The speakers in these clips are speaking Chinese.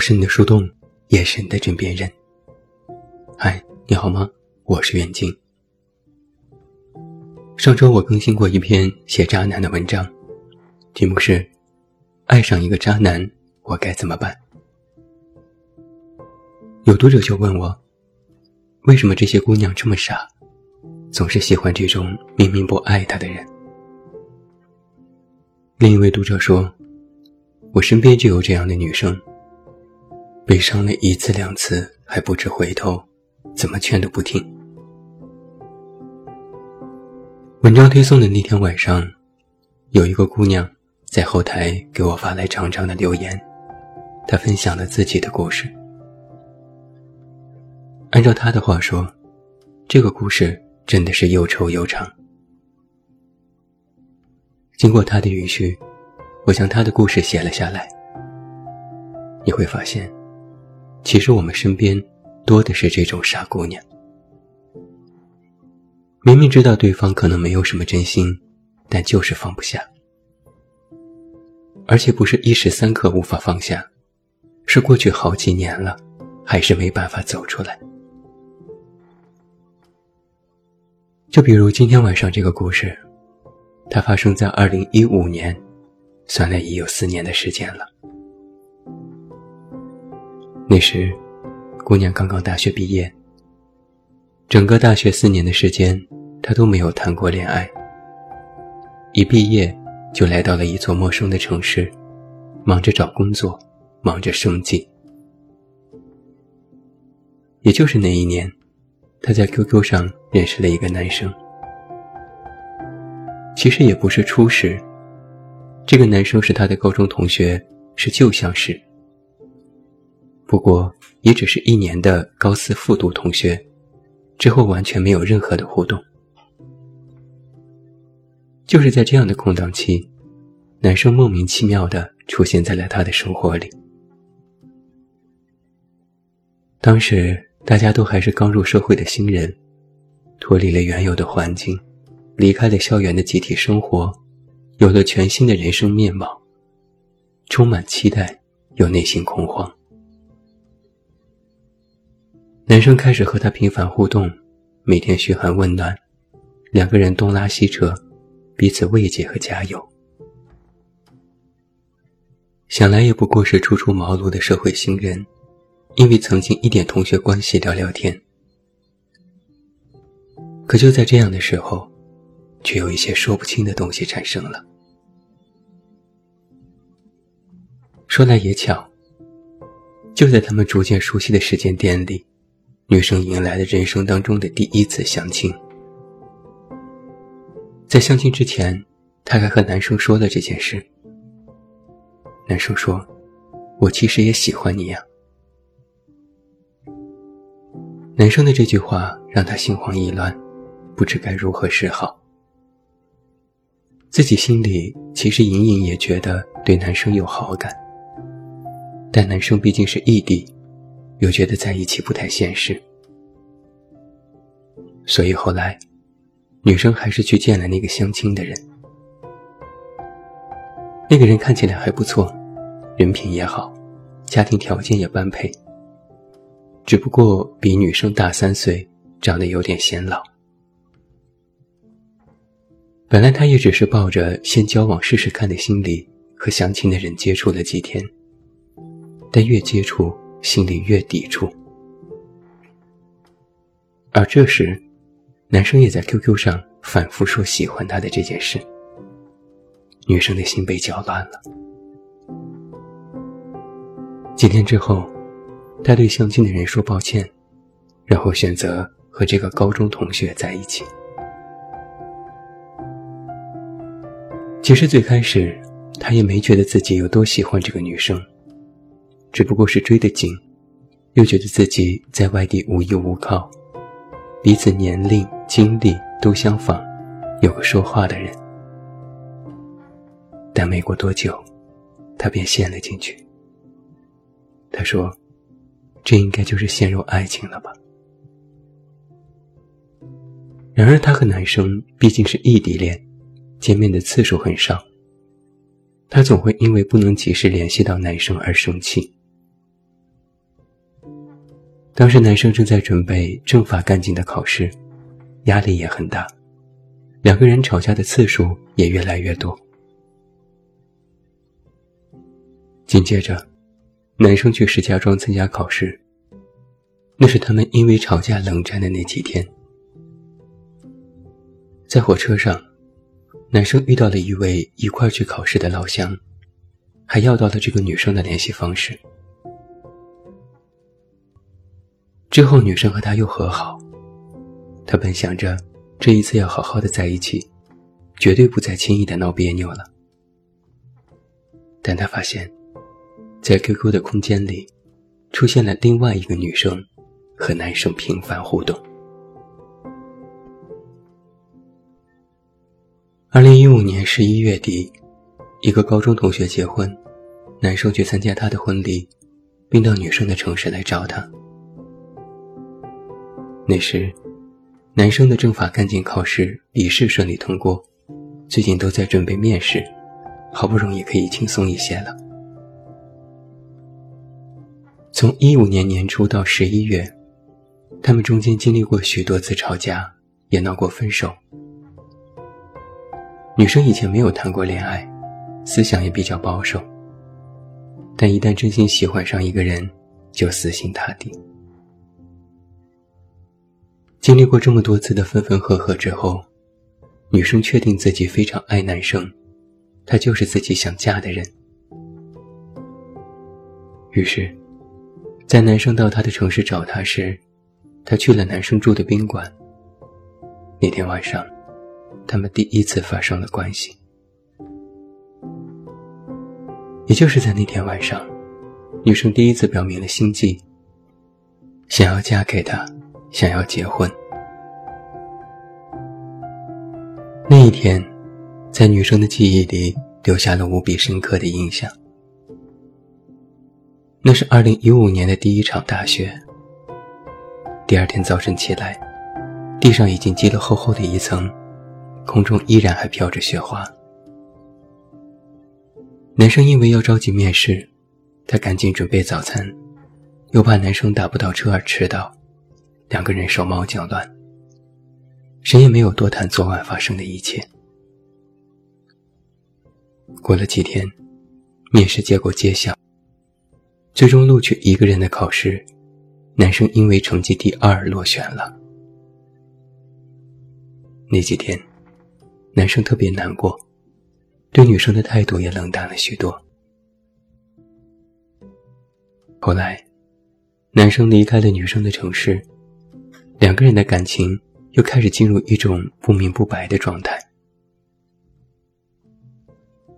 是你的树洞，也是你的枕边人。嗨，你好吗？我是远静。上周我更新过一篇写渣男的文章，题目是《爱上一个渣男，我该怎么办》。有读者就问我，为什么这些姑娘这么傻，总是喜欢这种明明不爱她的人？另一位读者说，我身边就有这样的女生。被伤了一次两次还不知回头，怎么劝都不听。文章推送的那天晚上，有一个姑娘在后台给我发来长长的留言，她分享了自己的故事。按照她的话说，这个故事真的是又臭又长。经过她的允许，我将她的故事写了下来。你会发现。其实我们身边多的是这种傻姑娘，明明知道对方可能没有什么真心，但就是放不下，而且不是一时三刻无法放下，是过去好几年了，还是没办法走出来。就比如今天晚上这个故事，它发生在二零一五年，算来已有四年的时间了。那时，姑娘刚刚大学毕业。整个大学四年的时间，她都没有谈过恋爱。一毕业就来到了一座陌生的城市，忙着找工作，忙着生计。也就是那一年，她在 QQ 上认识了一个男生。其实也不是初识，这个男生是她的高中同学，是旧相识。不过，也只是一年的高四复读同学，之后完全没有任何的互动。就是在这样的空档期，男生莫名其妙的出现在了他的生活里。当时大家都还是刚入社会的新人，脱离了原有的环境，离开了校园的集体生活，有了全新的人生面貌，充满期待，又内心恐慌。男生开始和她频繁互动，每天嘘寒问暖，两个人东拉西扯，彼此慰藉和加油。想来也不过是初出茅庐的社会新人，因为曾经一点同学关系聊聊天。可就在这样的时候，却有一些说不清的东西产生了。说来也巧，就在他们逐渐熟悉的时间点里。女生迎来了人生当中的第一次相亲，在相亲之前，她还和男生说了这件事。男生说：“我其实也喜欢你呀。”男生的这句话让她心慌意乱，不知该如何是好。自己心里其实隐隐也觉得对男生有好感，但男生毕竟是异地。又觉得在一起不太现实，所以后来，女生还是去见了那个相亲的人。那个人看起来还不错，人品也好，家庭条件也般配。只不过比女生大三岁，长得有点显老。本来他也只是抱着先交往试试看的心理，和相亲的人接触了几天，但越接触。心里越抵触，而这时，男生也在 QQ 上反复说喜欢她的这件事，女生的心被搅乱了。几天之后，他对相亲的人说抱歉，然后选择和这个高中同学在一起。其实最开始，他也没觉得自己有多喜欢这个女生。只不过是追得紧，又觉得自己在外地无依无靠，彼此年龄、经历都相仿，有个说话的人。但没过多久，他便陷了进去。他说：“这应该就是陷入爱情了吧？”然而，他和男生毕竟是异地恋，见面的次数很少，他总会因为不能及时联系到男生而生气。当时男生正在准备政法干警的考试，压力也很大，两个人吵架的次数也越来越多。紧接着，男生去石家庄参加考试。那是他们因为吵架冷战的那几天。在火车上，男生遇到了一位一块去考试的老乡，还要到了这个女生的联系方式。之后，女生和他又和好。他本想着这一次要好好的在一起，绝对不再轻易的闹别扭了。但他发现。在 QQ 的空间里，出现了另外一个女生和男生频繁互动。二零一五年十一月底，一个高中同学结婚，男生去参加他的婚礼，并到女生的城市来找她。那时，男生的政法干警考试笔试顺利通过，最近都在准备面试，好不容易可以轻松一些了。从一五年年初到十一月，他们中间经历过许多次吵架，也闹过分手。女生以前没有谈过恋爱，思想也比较保守，但一旦真心喜欢上一个人，就死心塌地。经历过这么多次的分分合合之后，女生确定自己非常爱男生，他就是自己想嫁的人。于是。在男生到她的城市找她时，她去了男生住的宾馆。那天晚上，他们第一次发生了关系。也就是在那天晚上，女生第一次表明了心迹，想要嫁给他，想要结婚。那一天，在女生的记忆里留下了无比深刻的印象。那是二零一五年的第一场大雪。第二天早晨起来，地上已经积了厚厚的一层，空中依然还飘着雪花。男生因为要着急面试，他赶紧准备早餐，又怕男生打不到车而迟到，两个人手忙脚乱，谁也没有多谈昨晚发生的一切。过了几天，面试结果揭晓。最终录取一个人的考试，男生因为成绩第二落选了。那几天，男生特别难过，对女生的态度也冷淡了许多。后来，男生离开了女生的城市，两个人的感情又开始进入一种不明不白的状态。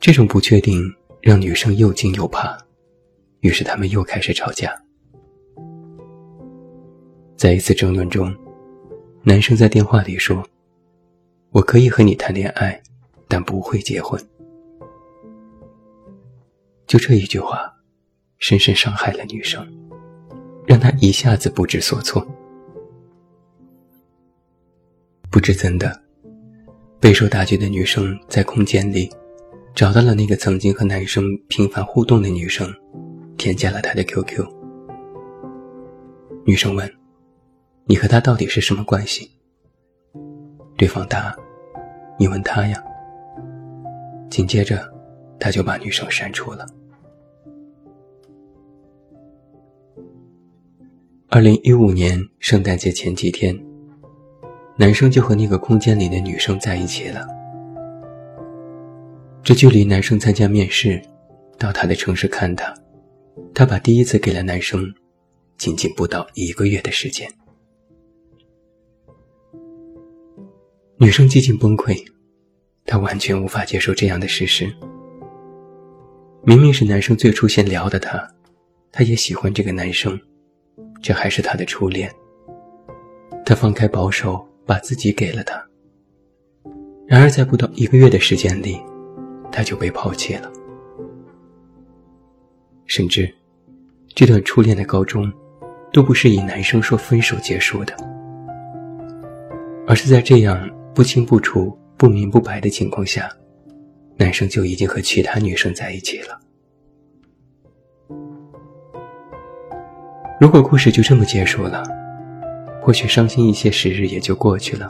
这种不确定让女生又惊又怕。于是他们又开始吵架。在一次争论中，男生在电话里说：“我可以和你谈恋爱，但不会结婚。”就这一句话，深深伤害了女生，让她一下子不知所措。不知怎的，备受打击的女生在空间里找到了那个曾经和男生频繁互动的女生。添加了他的 QQ。女生问：“你和他到底是什么关系？”对方答：“你问他呀。”紧接着，他就把女生删除了。二零一五年圣诞节前几天，男生就和那个空间里的女生在一起了。这距离男生参加面试，到他的城市看他。他把第一次给了男生，仅仅不到一个月的时间。女生几近崩溃，她完全无法接受这样的事实。明明是男生最初先聊的她，她也喜欢这个男生，这还是她的初恋。她放开保守，把自己给了他。然而在不到一个月的时间里，他就被抛弃了。甚至，这段初恋的高中，都不是以男生说分手结束的，而是在这样不清不楚、不明不白的情况下，男生就已经和其他女生在一起了。如果故事就这么结束了，或许伤心一些时日也就过去了。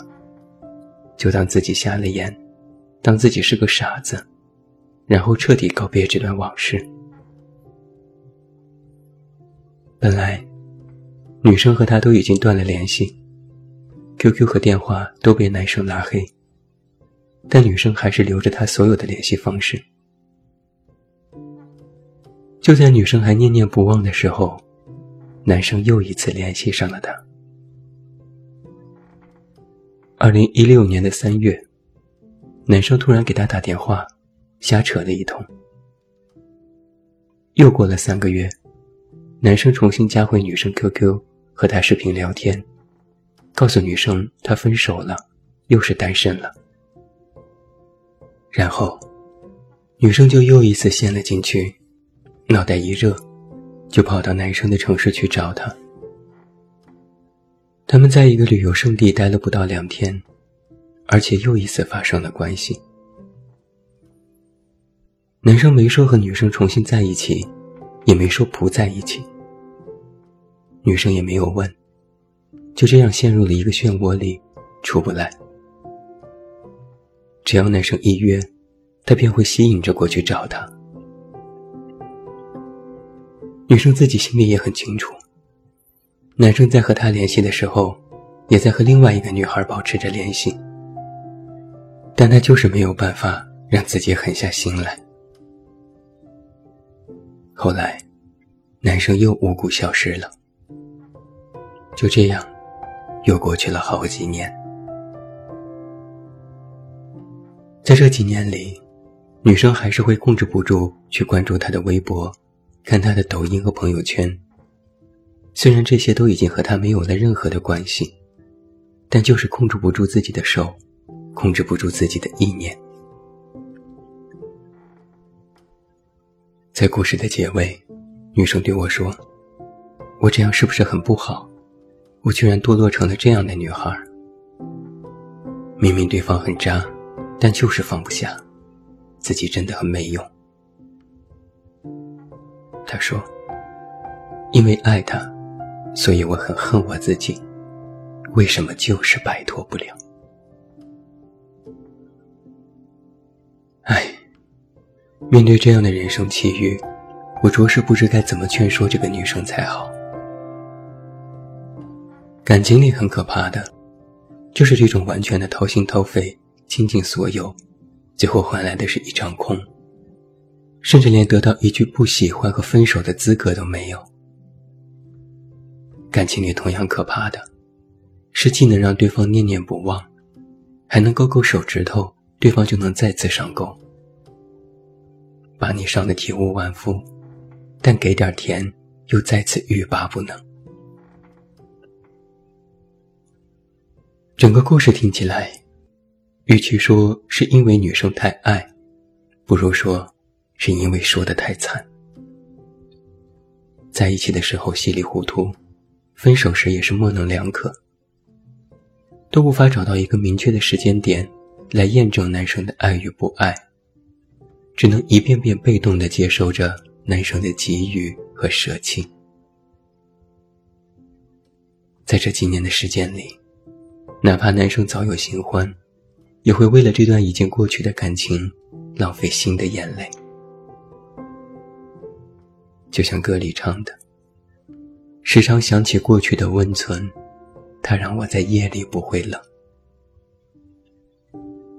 就当自己瞎了眼，当自己是个傻子，然后彻底告别这段往事。本来，女生和他都已经断了联系，QQ 和电话都被男生拉黑，但女生还是留着他所有的联系方式。就在女生还念念不忘的时候，男生又一次联系上了她。二零一六年的三月，男生突然给她打电话，瞎扯了一通。又过了三个月，男生重新加回女生 QQ，和她视频聊天，告诉女生他分手了，又是单身了。然后，女生就又一次陷了进去。脑袋一热，就跑到男生的城市去找他。他们在一个旅游胜地待了不到两天，而且又一次发生了关系。男生没说和女生重新在一起，也没说不在一起。女生也没有问，就这样陷入了一个漩涡里，出不来。只要男生一约，他便会吸引着过去找他。女生自己心里也很清楚，男生在和她联系的时候，也在和另外一个女孩保持着联系，但他就是没有办法让自己狠下心来。后来，男生又无故消失了。就这样，又过去了好几年。在这几年里，女生还是会控制不住去关注他的微博。看他的抖音和朋友圈，虽然这些都已经和他没有了任何的关系，但就是控制不住自己的手，控制不住自己的意念。在故事的结尾，女生对我说：“我这样是不是很不好？我居然堕落成了这样的女孩。明明对方很渣，但就是放不下，自己真的很没用。”他说：“因为爱他，所以我很恨我自己。为什么就是摆脱不了？唉，面对这样的人生奇遇，我着实不知该怎么劝说这个女生才好。感情里很可怕的，就是这种完全的掏心掏肺、倾尽所有，最后换来的是一场空。”甚至连得到一句不喜欢和分手的资格都没有。感情里同样可怕的，是既能让对方念念不忘，还能勾勾手指头，对方就能再次上钩，把你伤得体无完肤，但给点甜又再次欲罢不能。整个故事听起来，与其说是因为女生太爱，不如说。是因为说的太惨，在一起的时候稀里糊涂，分手时也是模棱两可，都无法找到一个明确的时间点来验证男生的爱与不爱，只能一遍遍被动的接受着男生的给予和舍弃。在这几年的时间里，哪怕男生早有新欢，也会为了这段已经过去的感情浪费新的眼泪。就像歌里唱的，时常想起过去的温存，它让我在夜里不会冷。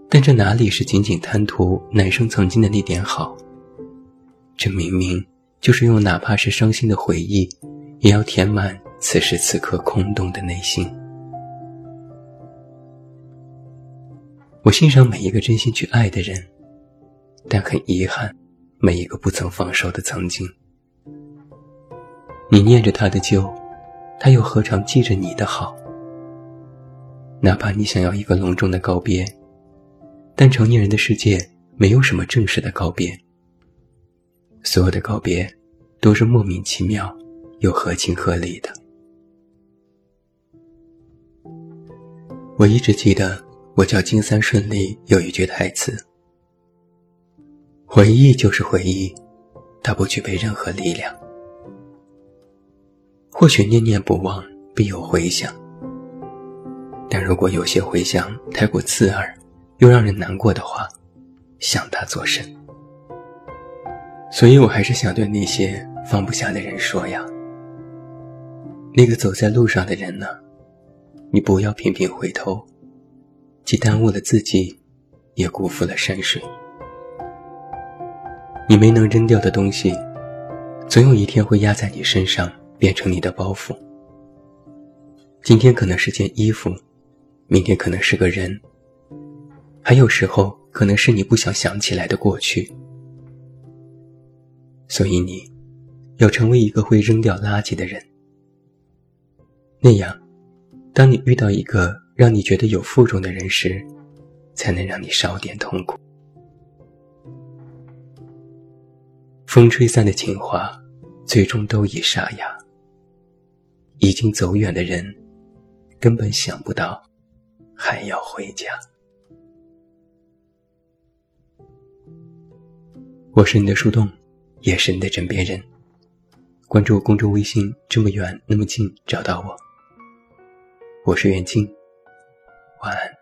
但这哪里是仅仅贪图男生曾经的那点好？这明明就是用哪怕是伤心的回忆，也要填满此时此刻空洞的内心。我欣赏每一个真心去爱的人，但很遗憾，每一个不曾放手的曾经。你念着他的旧，他又何尝记着你的好？哪怕你想要一个隆重的告别，但成年人的世界没有什么正式的告别，所有的告别都是莫名其妙又合情合理的。我一直记得《我叫金三顺》里有一句台词：“回忆就是回忆，它不具备任何力量。”或许念念不忘必有回响，但如果有些回响太过刺耳，又让人难过的话，想他作甚？所以我还是想对那些放不下的人说呀：那个走在路上的人呢，你不要频频回头，既耽误了自己，也辜负了山水。你没能扔掉的东西。总有一天会压在你身上，变成你的包袱。今天可能是件衣服，明天可能是个人，还有时候可能是你不想想起来的过去。所以你，要成为一个会扔掉垃圾的人。那样，当你遇到一个让你觉得有负重的人时，才能让你少点痛苦。风吹散的情话，最终都已沙哑。已经走远的人，根本想不到还要回家。我是你的树洞，也是你的枕边人。关注公众微信，这么远那么近，找到我。我是袁静，晚安。